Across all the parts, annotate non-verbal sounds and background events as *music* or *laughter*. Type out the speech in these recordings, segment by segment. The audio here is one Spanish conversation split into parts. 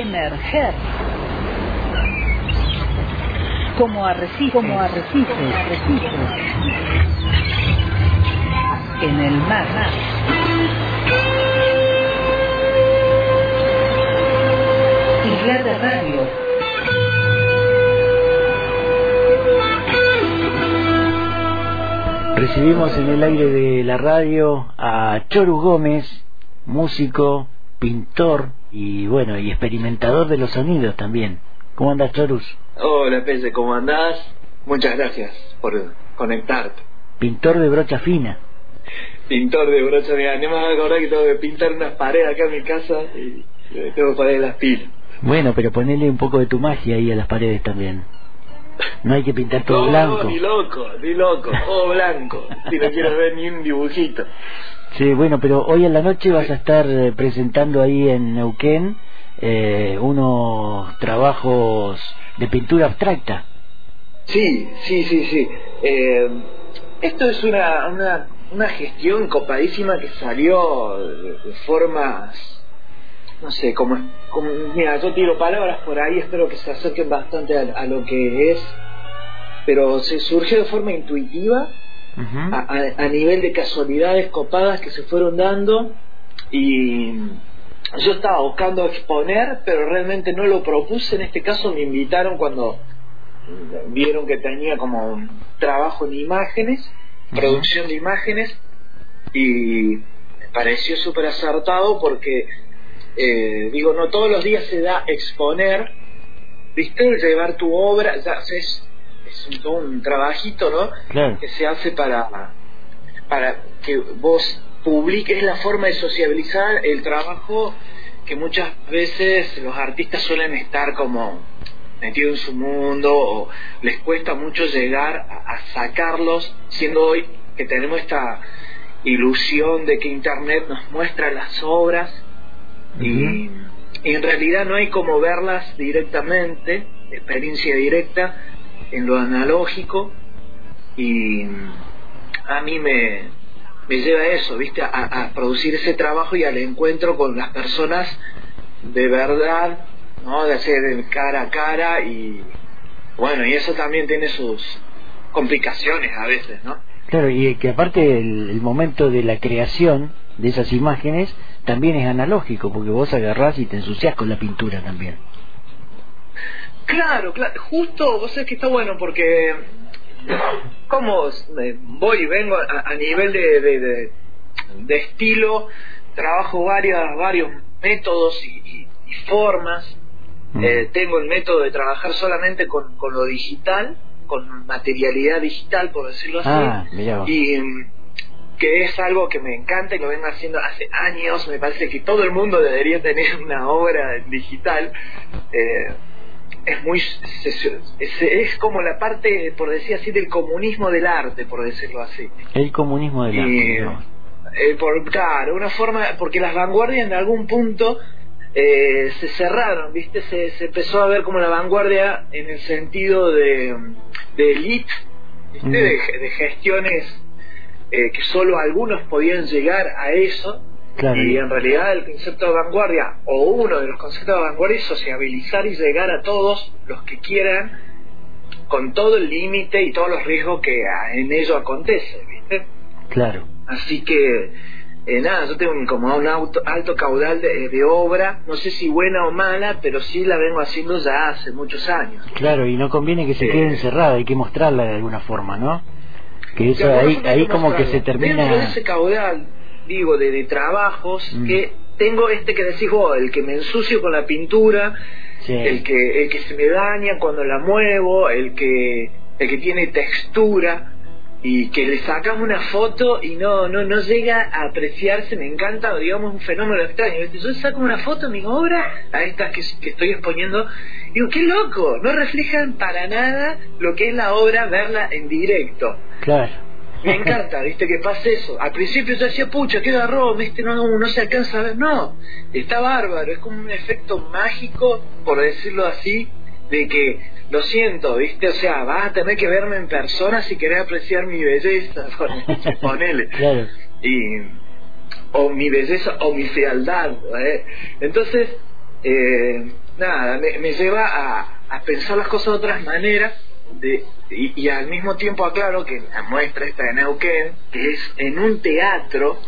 emerger como arrecife, como arrecife, arrecife en el mar. Isla de Radio. Recibimos en el aire de la radio a Choru Gómez, músico, pintor y bueno, y experimentador de los sonidos también. ¿Cómo andas, Chorus? Hola, Pese, ¿cómo andás? Muchas gracias por conectarte. Pintor de brocha fina. Pintor de brocha fina. No me acordar que tengo que pintar unas paredes acá en mi casa y tengo que poner las pilas. Bueno, pero ponele un poco de tu magia ahí a las paredes también. No hay que pintar todo blanco. No, ni loco, ni loco, todo blanco. si no quiero ver ni un dibujito. Sí, bueno, pero hoy en la noche vas a estar eh, presentando ahí en Neuquén eh, unos trabajos de pintura abstracta. Sí, sí, sí, sí. Eh, esto es una, una, una gestión copadísima que salió de formas no sé, como, como, mira, yo tiro palabras por ahí, espero que se acerquen bastante a, lo que es, pero se surgió de forma intuitiva, a, a, nivel de casualidades copadas que se fueron dando, y yo estaba buscando exponer, pero realmente no lo propuse, en este caso me invitaron cuando vieron que tenía como un trabajo en imágenes, producción de imágenes, y me pareció súper acertado porque eh, digo, no todos los días se da exponer, ¿viste? Llevar tu obra, ya, es, es un, un trabajito, ¿no? Que se hace para, para que vos publiques la forma de sociabilizar el trabajo que muchas veces los artistas suelen estar como metidos en su mundo o les cuesta mucho llegar a sacarlos, siendo hoy que tenemos esta ilusión de que Internet nos muestra las obras y, en realidad no hay como verlas directamente, experiencia directa, en lo analógico y a mí me, me lleva a eso, ¿viste? A, producir ese trabajo y al encuentro con las personas de verdad, ¿no? De hacer cara a cara y bueno, y eso también tiene sus complicaciones a veces, ¿no? Claro, y que aparte el momento de la creación de esas imágenes también es analógico, porque vos agarrás y te ensuciás con la pintura también. Claro, claro, justo, vos sabés que está bueno porque como voy y vengo a, nivel de, de, estilo, trabajo varias, varios métodos y, formas. Mm. Eh, tengo el método de trabajar solamente con, con lo digital, con materialidad digital, por decirlo así. Ah, y que es algo que me encanta y lo vengo haciendo hace años. Me parece que todo el mundo debería tener *laughs* una obra digital. Eh, es muy es, como la parte por decir así del comunismo del arte por decirlo así el comunismo del arte eh, por claro una forma porque las vanguardias en algún punto eh, se cerraron viste se, se, empezó a ver como la vanguardia en el sentido de de elite ¿viste? Mm. de gestiones eh, que solo algunos podían llegar a eso y en realidad el concepto de vanguardia o uno de los conceptos de vanguardia es sociabilizar y llegar a todos los que quieran con todo el límite y todos los riesgos que en ello acontece, ¿viste? Claro. Así que eh, nada, yo tengo como un alto caudal de, de, obra, no sé si buena o mala, pero sí la vengo haciendo ya hace muchos años. Claro, y no conviene que se quede encerrada, hay que mostrarla de alguna forma, ¿no? que eso ahí, ahí como que se termina de ese caudal digo de, de trabajos mm. que tengo este que decís vos el que me ensucio con la pintura el que el que se me daña cuando la muevo el que el que tiene textura y que le sacamos una foto y no no no llega a apreciarse me encanta digamos un fenómeno extraño yo saco una foto de mi obra a estas que, que estoy exponiendo y digo qué loco no reflejan para nada lo que es la obra verla en directo claro me encanta, *laughs* viste, que pase eso. Al principio yo decía, pucha, qué garrón, viste, no, no, no se alcanza a ver. No, está bárbaro, es como un efecto mágico, por decirlo así, de que lo siento, ¿viste? O sea, vas a tener que verme en persona si querés apreciar mi belleza, *laughs* ponele. Claro. Y, o mi belleza o mi fealdad. ¿eh? Entonces, eh, nada, me, me lleva a, a pensar las cosas de otras maneras de, y, y al mismo tiempo aclaro que la muestra esta de Neuquén, que es en un teatro,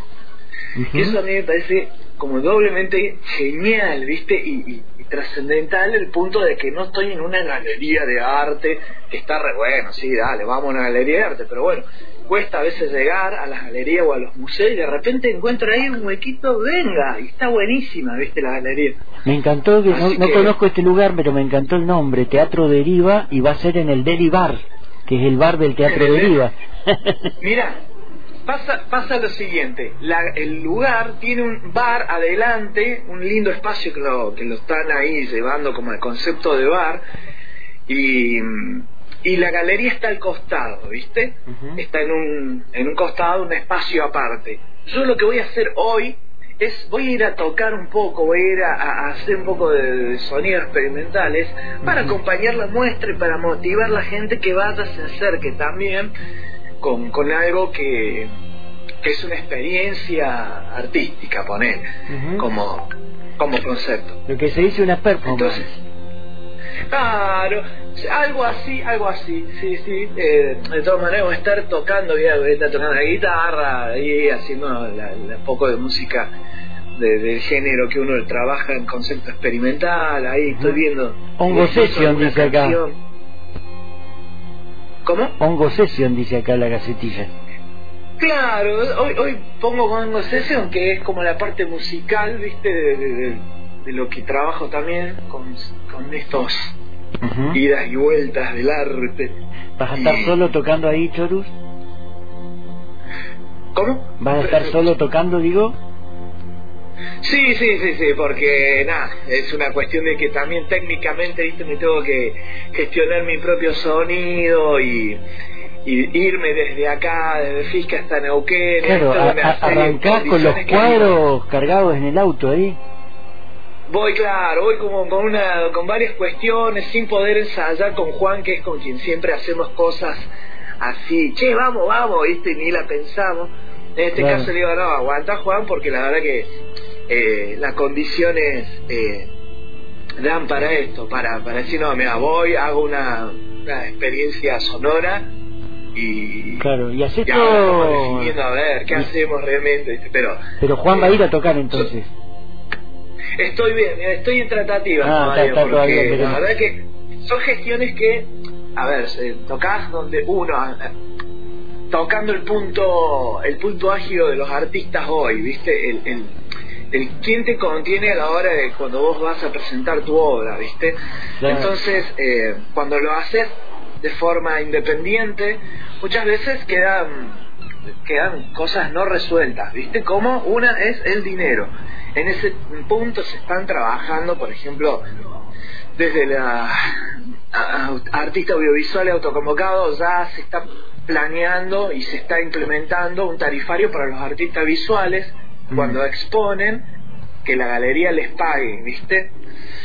eso a mí me parece como doblemente genial, ¿viste? Y- y trascendental el punto de que no estoy en una galería de arte, que está re bueno, sí, dale, vamos a una galería de arte, pero bueno, cuesta a veces llegar a las galerías o a los museos y de repente encuentro ahí un huequito, venga, y está buenísima, ¿viste? La galería. Me encantó, que no, no conozco este lugar, pero me encantó el nombre, Teatro Deriva, y va a ser en el Deli Bar, que es el bar del Teatro ¿En *laughs* el Deriva. Mira, pasa, pasa lo siguiente, la- el lugar tiene un bar adelante, un lindo espacio que lo, que lo están ahí llevando como el concepto de bar, y, y la galería está al costado, ¿viste? Está en un, en un costado, un espacio aparte. Yo lo que voy a hacer hoy es, voy a ir a tocar un poco, voy a ir a, a hacer un poco de, de sonidos experimentales para acompañar la muestra y para motivar a la gente que vaya, se acerque también con, con algo que, que es una experiencia artística, poner, como, como concepto. Lo que se dice una performance. Entonces, claro, algo así, algo así, sí, sí. Eh, de todas maneras, voy a estar tocando, voy a estar tocando la guitarra y haciendo la, la poco de música de- del género que uno trabaja en concepto experimental. Ahí estoy viendo. Hongo incluso session, alguna dice acá. canción. ¿Cómo? Hongo Session, dice acá la gacetilla. Claro, hoy, hoy pongo con Session, que es como la parte musical, ¿viste? De, de- de- de lo que trabajo también con, con estos Ujú. idas y vueltas del arte. ¿Vas a estar Y- solo tocando ahí, Chorus? ¿Cómo? ¿Vas a estar solo tocando, digo? Sí, sí, sí, sí, porque nada, es una cuestión de que también técnicamente, viste, me tengo que gestionar mi propio sonido y, y irme desde acá, desde Fisca hasta Neuquén. Claro, a- a- arrancás con los que cuadros cargados en el auto ahí. Voy, claro, voy como con una, con varias cuestiones, sin poder ensayar con Juan, que es con quien siempre hacemos cosas así, che, vamos, vamos, viste, ni la pensamos. En este Claro. caso le digo, no, aguanta Juan, porque la verdad que eh, las condiciones eh, dan para esto, para, para decir, no, mira, voy, hago una, una experiencia sonora y... Claro, y haces y ahora estamos todo... definiendo a ver qué y- hacemos realmente, pero Pero Juan va a ir a tocar entonces. Estoy bien, estoy en tratativa Ah, todavía, está- está porque todavía, pero- la verdad que son gestiones que, a ver, se- tocas donde uno, eh, tocando el punto, el punto ágil de los artistas hoy, ¿viste? El, el, el quién te contiene a la hora de cuando vos vas a presentar tu obra, ¿viste? Claro. Entonces, eh, cuando lo haces de forma independiente, muchas veces quedan quedan cosas no resueltas, ¿viste? Como una es el dinero. En ese punto se están trabajando, por ejemplo, desde la artista audiovisual y autoconvocado ya se está planeando y se está implementando un tarifario para los artistas visuales. Cuando exponen que la galería les pague, ¿viste?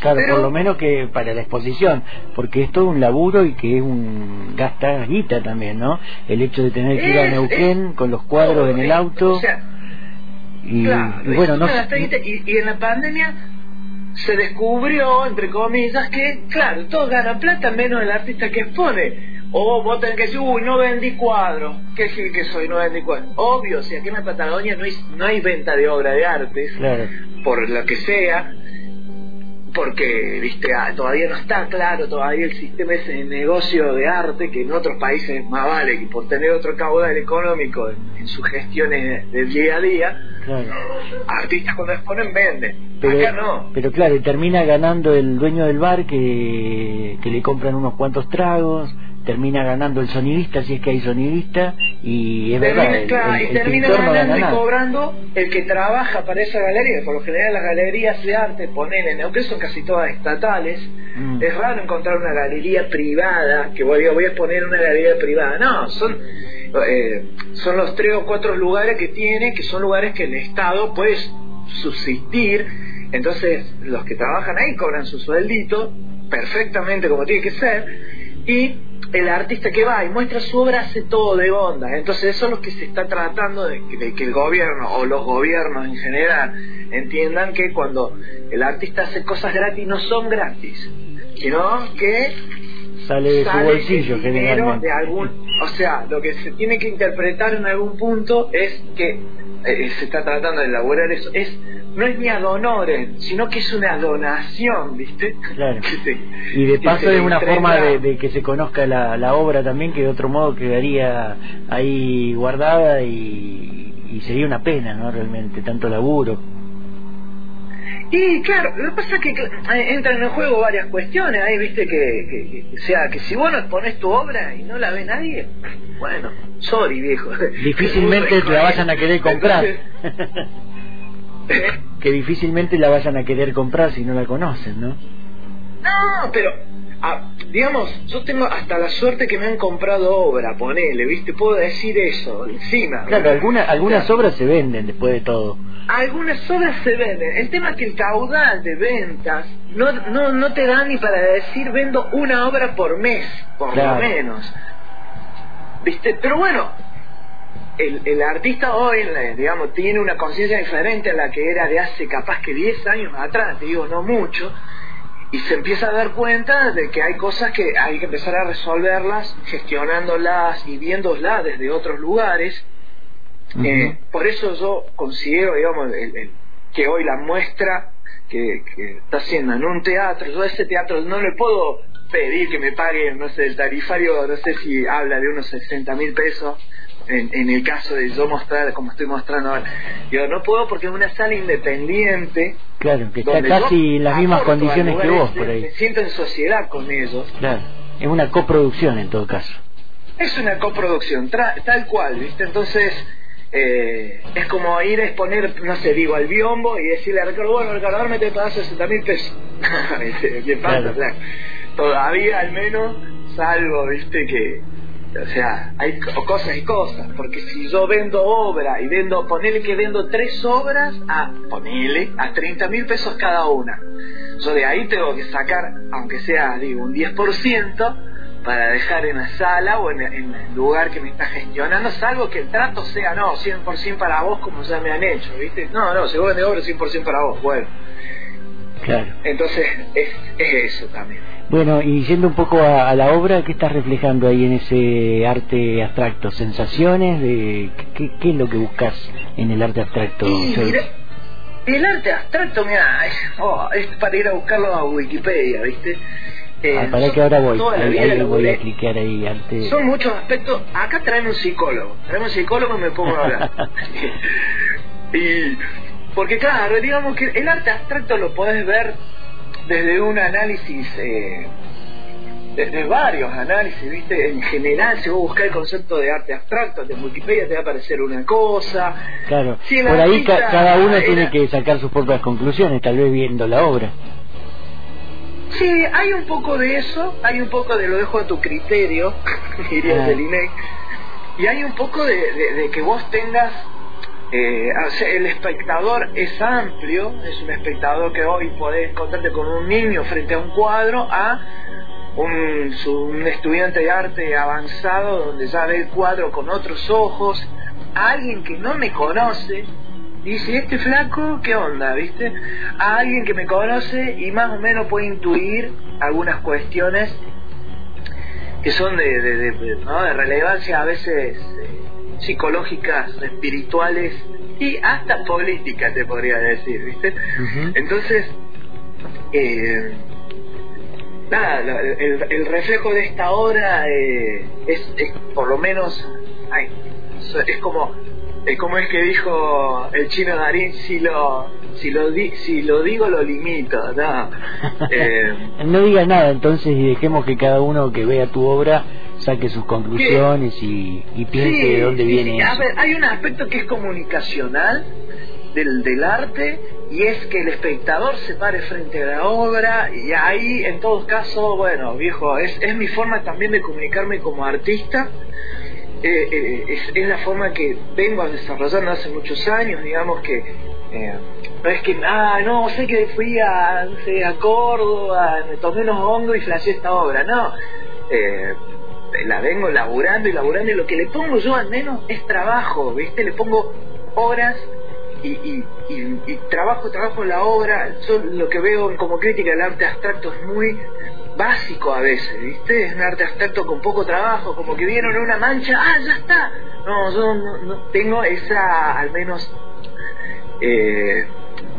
Claro, Pero- por lo menos que para la exposición, porque es todo un laburo y que es un gasta guita también, ¿no? El hecho de tener que ir a Es- Neuquén con los cuadros en el auto o sea, y, Claro, y bueno, es no y, y en la pandemia se descubrió, entre comillas, que, claro, todos ganan plata menos el artista que expone. O vos tenés que decir, uy, no vendí cuadros. ¿Qué gil que soy? No vendí cuadros. Obvio, si aquí en la Patagonia no hay, no hay venta de obra de artes, Claro. por lo que sea, porque, viste, ah, todavía no está claro todavía el sistema ese de negocio de arte, que en otros países más vale que por tener otro caudal económico en, en sus gestiones del día a día, claro. artistas cuando exponen venden. Pero, Acá no. pero claro, y termina ganando el dueño del bar que, que le compran unos cuantos tragos, termina ganando el sonidista si es que hay sonidista, y es verdad, Termina, el, claro, el- y termina ganando gana y cobrando el que trabaja para esa galería. Por lo general las galerías de arte, ponele, aunque son casi todas estatales, Mm. es raro encontrar una galería privada, que voy, voy a exponer una galería privada. No, son, eh, son los tres o cuatro lugares que tiene, que son lugares que el Estado puede subsistir. Entonces los que trabajan ahí cobran su sueldito, perfectamente como tiene que ser, y el artista que va y muestra su obra hace todo de onda. Entonces eso es lo que se está tratando de que, de que el gobierno o los gobiernos en general entiendan que cuando el artista hace cosas gratis no son gratis, sino que Sale de su bolsillo generalmente. de algún, o sea, lo que se tiene que interpretar en algún punto es que eh, se está tratando de elaborar eso, es no es ni ad honorem, sino que es una donación, ¿viste? Claro. *laughs* Se- Y de paso es una forma de, de que se conozca la, la obra también, que de otro modo quedaría ahí guardada y, y sería una pena, ¿no? Realmente, tanto laburo. Y claro, lo que pasa es que eh, entran en juego varias cuestiones ahí, viste, que, que- sea, que si vos no exponés tu obra y no la ve nadie, bueno, sorry viejo. Difícilmente *laughs* la vayan a querer comprar. *laughs* Que difícilmente la vayan a querer comprar si no la conocen, ¿no? No, pero, digamos, yo tengo hasta la suerte que me han comprado obra, ponele, viste, puedo decir eso, encima. Claro, alguna, algunas obras se venden después de todo. Algunas obras se venden. El tema es que el caudal de ventas no, no, no te da ni para decir vendo una obra por mes, por Claro. lo menos. ¿Viste? Pero bueno, el, el artista hoy, eh, digamos, tiene una conciencia diferente a la que era de hace capaz que 10 años atrás, te digo, no mucho, y se empieza a dar cuenta de que hay cosas que hay que empezar a resolverlas, gestionándolas y viéndolas desde otros lugares. Eh, por eso yo considero, digamos, el- el- que hoy la muestra que, que está haciendo en un teatro, yo a ese teatro no le puedo pedir que me paguen, no sé, el tarifario, no sé si habla de unos 60 mil pesos, en, en el caso de yo mostrar como estoy mostrando ahora. Yo no puedo porque es una sala independiente. Claro, que está casi en las mismas al condiciones que vos por ahí. Me siento en sociedad con ellos. Claro, es una coproducción en todo caso. Es una coproducción, tra- tal cual, ¿viste? Entonces, eh, es como ir a exponer, no sé, digo, al biombo y decirle a Ricardo, bueno, Ricardo, ahora me te pagas 60 mil pesos. *laughs* ¿Qué pasa? Claro. O sea, todavía al menos salvo, ¿viste? Que, o sea, hay co- cosas y cosas, porque si yo vendo obra y vendo, ponele que vendo tres obras, a, ponele, a 30 mil pesos cada una. Yo de ahí tengo que sacar, aunque sea, digo, un 10%, para dejar en la sala o en, en el lugar que me está gestionando, salvo que el trato sea, no, 100% para vos como ya me han hecho, ¿viste? No, no, se vende obra 100% para vos, bueno. Claro. Entonces, es, es eso también. Bueno, y yendo un poco a, a la obra, ¿qué estás reflejando ahí en ese arte abstracto? ¿Sensaciones? de ¿Qué, qué es lo que buscas en el arte abstracto? Y Joyce? mira, el arte abstracto, mira, es, oh, es para ir a buscarlo a Wikipedia, ¿viste? Eh, Ah, para yo que ahora voy, ahí, voy a cliquear ahí, arte... Son muchos aspectos. Acá traen un psicólogo. Traen un psicólogo y me pongo a hablar. *laughs* *laughs* y porque claro, digamos que el arte abstracto lo podés ver desde un análisis, eh, desde varios análisis, ¿viste? En general, si vos buscás el concepto de arte abstracto, en Wikipedia te va a aparecer una cosa. Claro, Si por ahí ca- cada uno era- tiene que sacar sus propias conclusiones, tal vez viendo la obra. Sí, hay un poco de eso, hay un poco de lo dejo a tu criterio, *laughs* diría Ah. el INEC, y hay un poco de, de- de que vos tengas, eh, el espectador es amplio, es un espectador que hoy podés encontrarte con un niño frente a un cuadro, a un, estudiante de arte avanzado donde ya ve el cuadro con otros ojos, a alguien que no me conoce, dice, este flaco, ¿qué onda? ¿Viste? A alguien que me conoce y más o menos puede intuir algunas cuestiones que son de relevancia a veces eh, psicológicas, espirituales y hasta políticas, te podría decir, ¿viste? Entonces, eh, nada, el, el reflejo de esta obra eh, es, es por lo menos, ay, es como, es como es que dijo el chino Darín, si lo, si lo, di- si lo digo lo limito, ¿no? *laughs* Eh, no digas nada entonces y dejemos que cada uno que vea tu obra saque sus conclusiones y, y piense Sí, de dónde viene. A eso. ver, hay un aspecto que es comunicacional del, del arte y es que el espectador se pare frente a la obra y ahí en todos casos, bueno, viejo, es, es mi forma también de comunicarme como artista. Eh, eh, es, es la forma que vengo desarrollando hace muchos años, digamos que eh, no es que, ah, no, sé que fui a, no sé, a Córdoba, me tomé unos hongos y flasheé esta obra, no. La vengo laburando y laburando y lo que le pongo yo al menos es trabajo, ¿viste? Le pongo horas y, y, y, trabajo, trabajo la obra. Yo lo que veo como crítica del arte abstracto es muy básico a veces, ¿viste? Es un arte abstracto con poco trabajo, como que vieron una mancha, ¡ah, ya está! No, yo no, tengo esa, al menos, eh,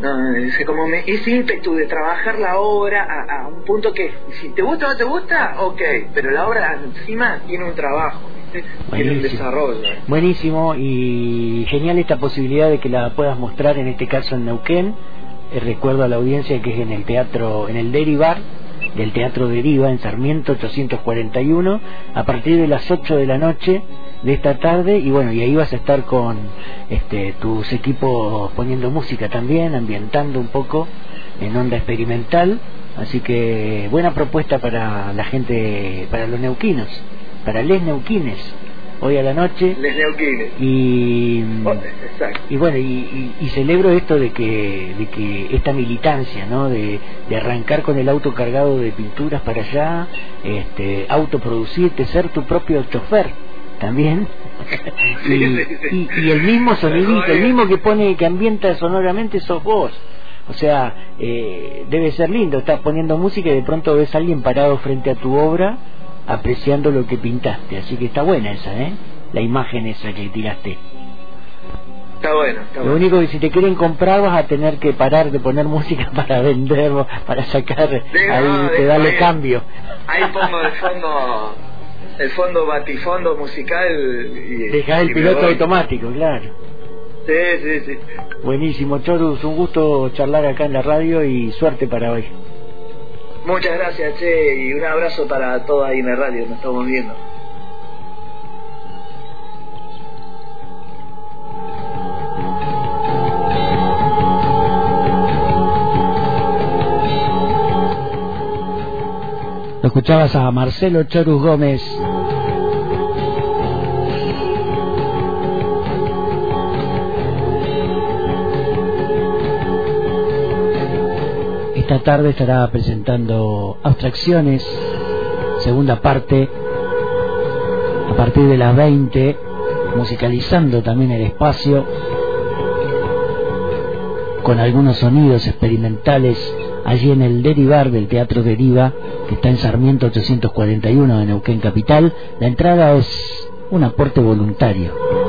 no, ese, como me, ese ímpetu de trabajar la obra a, un punto que, si te gusta o no te gusta, ok, pero la obra encima tiene un trabajo. Tiene un desarrollo. Buenísimo y genial esta posibilidad de que la puedas mostrar en este caso en Neuquén. Eh, recuerdo a la audiencia que es en el teatro, en el Derivar, del Teatro Deriva en Sarmiento 841 a partir de las 8 de la noche de esta tarde. Y bueno y ahí vas a estar con este, tus equipos poniendo música también ambientando un poco en onda experimental. Así que buena propuesta para la gente para los neuquinos para les neuquines hoy a la noche. Y, oh, y bueno, y, celebro esto de que, de que esta militancia, ¿no? De, arrancar con el auto cargado de pinturas para allá, este, autoproducirte, ser tu propio chofer también. *laughs* y, el mismo sonidito, el mismo que pone, que ambienta sonoramente sos vos. O sea, eh, debe ser lindo, estás poniendo música y de pronto ves a alguien parado frente a tu obra apreciando lo que pintaste. Así que está buena esa, ¿eh? La imagen esa que tiraste. Está bueno, está Lo único que si te quieren comprar vas a tener que parar de poner *laughs* música para vender, para sacar, ahí te da el cambio. Ahí *laughs* pongo el fondo, el fondo batifondo musical y... El piloto automático, claro. Sí, sí, sí. Buenísimo, Chorus, un gusto charlar acá en la radio y suerte para hoy. Muchas gracias, Che, y un abrazo para todos ahí en la radio, nos estamos viendo. Lo escuchabas a Marcelo Chorus Gómez. Esta tarde estará presentando Abstracciones, segunda parte, a partir de las 20, musicalizando también el espacio con algunos sonidos experimentales allí en el Derivar del Teatro Deriva, que está en Sarmiento 841 de Neuquén Capital. La entrada es un aporte voluntario.